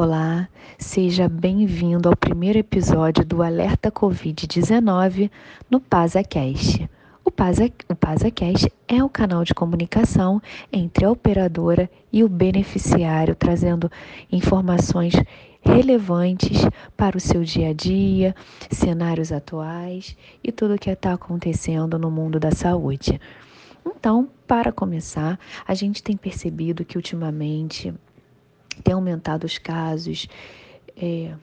Olá, seja bem-vindo ao primeiro episódio do Alerta Covid-19 no PasaCast. O, Pasa, o PasaCast é o canal de comunicação entre a operadora e o beneficiário, trazendo informações relevantes para o seu dia a dia, cenários atuais e tudo o que está acontecendo no mundo da saúde. Então, para começar, a gente tem percebido que ultimamente tem aumentado os casos. É...